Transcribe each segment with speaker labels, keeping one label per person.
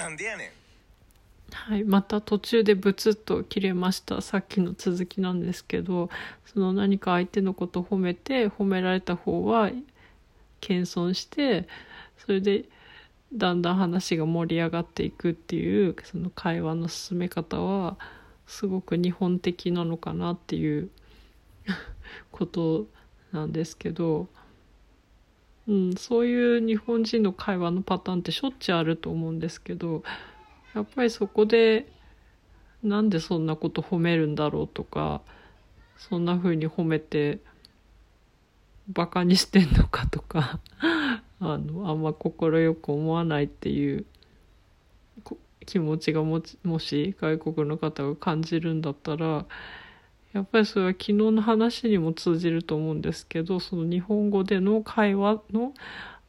Speaker 1: なんでやねん。
Speaker 2: はい、また途中でブツッと切れました。さっきの続きなんですけどその何か相手のことを褒めて褒められた方は謙遜してそれでだんだん話が盛り上がっていくっていうその会話の進め方はすごく日本的なのかなっていうことなんですけど、うん、そういう日本人の会話のパターンってしょっちゅうあると思うんですけどやっぱりそこでなんでそんなこと褒めるんだろうとかそんな風に褒めてバカにしてんのかとか あのあんま快く思わないっていう気持ちがももし外国の方が感じるんだったらやっぱりそれは昨日の話にも通じると思うんですけどその日本語での会話の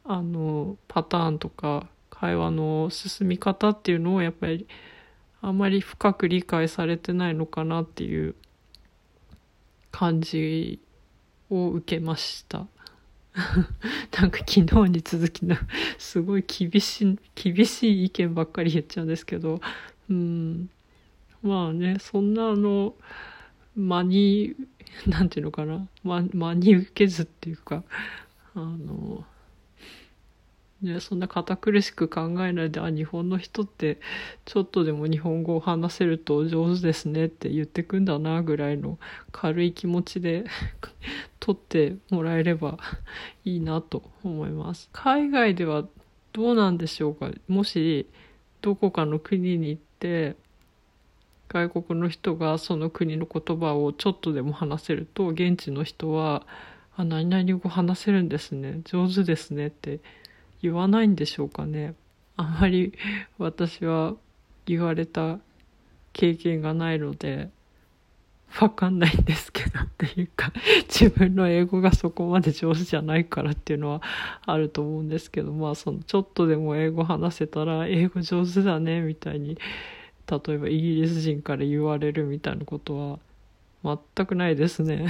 Speaker 2: あのパターンとか会話の進み方っていうのをやっぱりあまり深く理解されてないのかなっていう感じを受けました。なんか昨日に続きのすごい厳しい厳しい意見ばっかり言っちゃうんですけどうんまあねそんなあの真になんていうのかな。真に受けずっていうか。あのね、そんな堅苦しく考えないであ日本の人ってちょっとでも日本語を話せると上手ですねって言ってくんだなぐらいの軽い気持ちで 取ってもらえればいいなと思います。海外ではどうなんでしょうか。もしどこかの国に行って外国の人がその国の言葉をちょっとでも話せると現地の人は「あ何々語話せるんですね。上手ですね」って言わないんでしょうかね。あまり私は言われた経験がないのでわかんないんですけどっていうか自分の英語がそこまで上手じゃないからっていうのはあると思うんですけどまあそのちょっとでも英語話せたら英語上手だねみたいに例えばイギリス人から言われるみたいなことは全くないですね。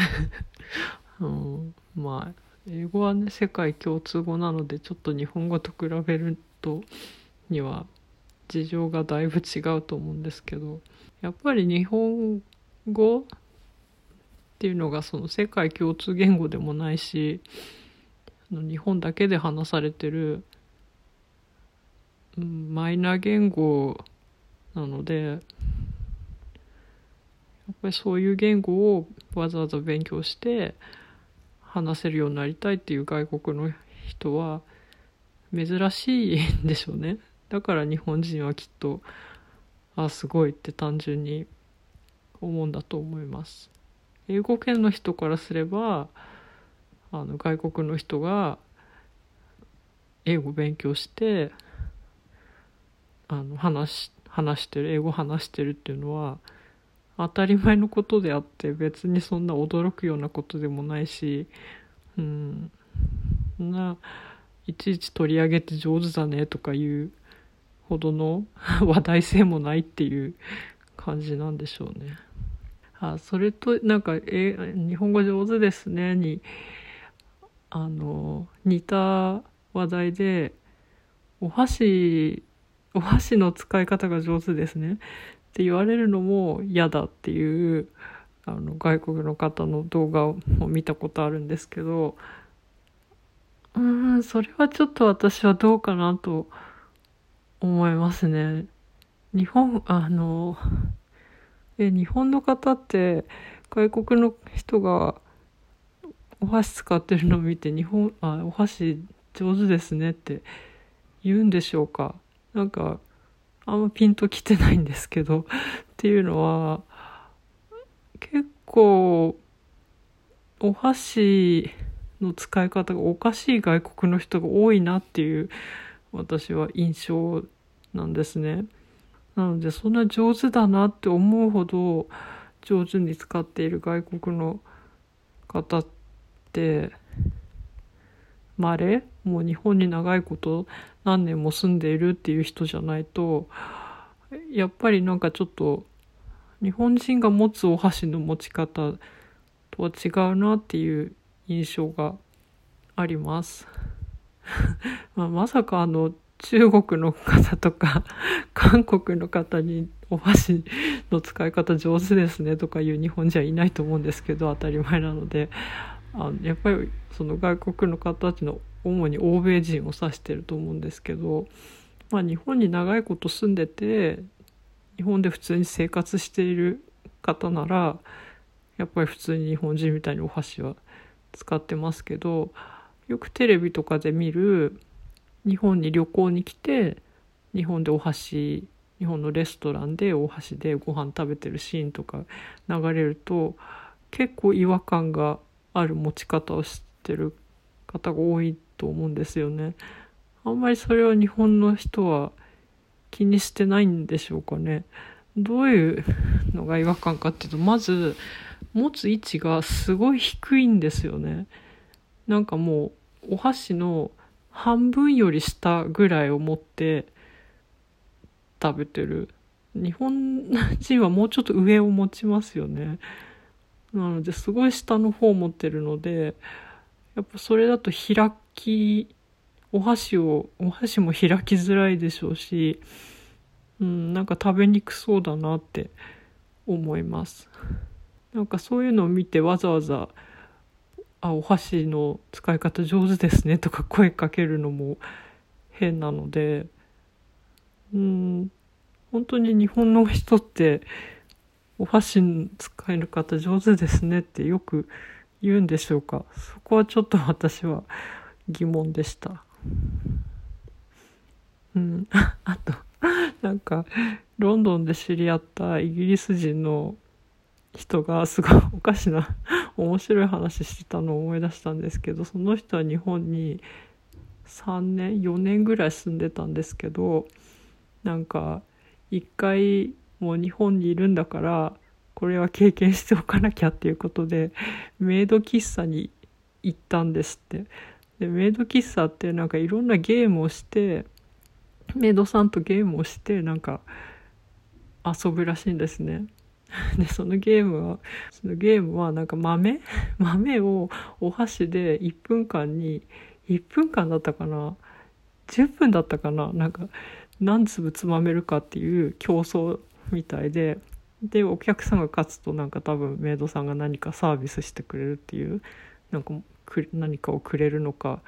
Speaker 2: うん、まあ英語はね世界共通語なのでちょっと日本語と比べるとには事情がだいぶ違うと思うんですけどやっぱり日本語っていうのがその世界共通言語でもないし日本だけで話されてる、うん、マイナー言語なのでやっぱりそういう言語をわざわざ勉強して話せるようになりたいっていう外国の人は珍しいんでしょうね。だから日本人はきっとあすごいって単純に思うんだと思います。英語圏の人からすればあの外国の人が英語勉強してあの話話してる英語話してるっていうのは当たり前のことであって別にそんな驚くようなことでもないしうんないちいち取り上げて上手だねとかいうほどの 話題性もないっていう感じなんでしょうね。あそれとなんかえ日本語上手ですねにあの似た話題でお箸お箸の使い方が上手ですねって言われるのも嫌だっていうあの外国の方の動画を見たことあるんですけどうんそれはちょっと私はどうかなと思いますね。日本あのえ日本の方って外国の人がお箸使ってるのを見て日本あお箸上手ですねって言うんでしょうか？なんかあんまピンときてないんですけど っていうのは結構お箸の使い方がおかしい外国の人が多いなっていう私は印象なんですね。なのでそんな上手だなって思うほど上手に使っている外国の方ってまれもう日本に長いこと何年も住んでいるっていう人じゃないとやっぱりなんかちょっと日本人が持つお箸の持ち方とは違うなっていう印象があります。まあ、まさかあの中国の方とか 韓国の方にお箸の使い方上手ですねとかいう日本人はいないと思うんですけど当たり前なのであのやっぱりその外国の方たちの主に欧米人を指してると思うんですけど、まあ、日本に長いこと住んでて日本で普通に生活している方ならやっぱり普通に日本人みたいにお箸は使ってますけどよくテレビとかで見る日本に旅行に来て日本でお箸日本のレストランでお箸でご飯食べてるシーンとか流れると結構違和感がある持ち方をしてる方が多いと思うんですよね。あんまりそれは日本の人は気にしてないんでしょうかね。どういうのが違和感かっていうとまず持つ位置がすごい低いんですよね。なんかもうお箸の半分より下ぐらいを持って食べてる日本人はもうちょっと上を持ちますよねなのですごい下の方を持ってるのでやっぱそれだと開きお箸をお箸も開きづらいでしょうしうんなんか食べにくそうだなって思います。なんかそういうのを見てわざわざあお箸の使い方上手ですねとか声かけるのも変なのでうん本当に日本の人ってお箸の使い方上手ですねってよく言うんでしょうか。そこはちょっと私は疑問でした。うん。あとなんかロンドンで知り合ったイギリス人の人がすごいおかしな面白い話してたのを思い出したんですけどその人は日本に3年4年ぐらい住んでたんですけどなんか一回もう日本にいるんだからこれは経験しておかなきゃっていうことでメイド喫茶に行ったんですって。でメイド喫茶ってなんかいろんなゲームをしてメイドさんとゲームをしてなんか遊ぶらしいんですね。でそのゲームはそのゲームはなんか豆？豆をお箸で1分間に1分間だったかな？10分だったかな？なんか何粒つまめるかっていう競争みたいででお客さんが勝つとなんか多分メイドさんが何かサービスしてくれるっていうなんか何かをくれるのか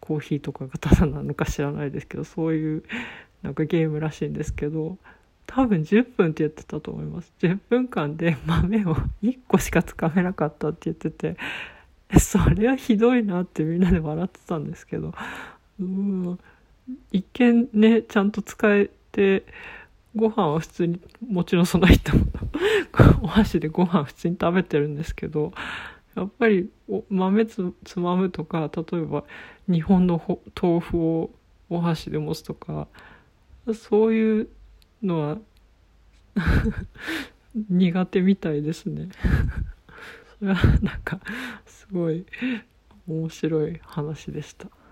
Speaker 2: コーヒーとかがただなのか知らないですけどそういうなんかゲームらしいんですけど多分10分って言ってたと思います。10分間で 豆を1個しかつかめなかったって言っててそれはひどいなってみんなで笑ってたんですけどうん一見ねちゃんと使えてご飯は普通にもちろんその人も お箸でご飯普通に食べてるんですけどやっぱりお豆つまむとか例えば日本の豆腐をお箸で持つとかそういうのは 苦手みたいですね。それはなんかすごい面白い話でした。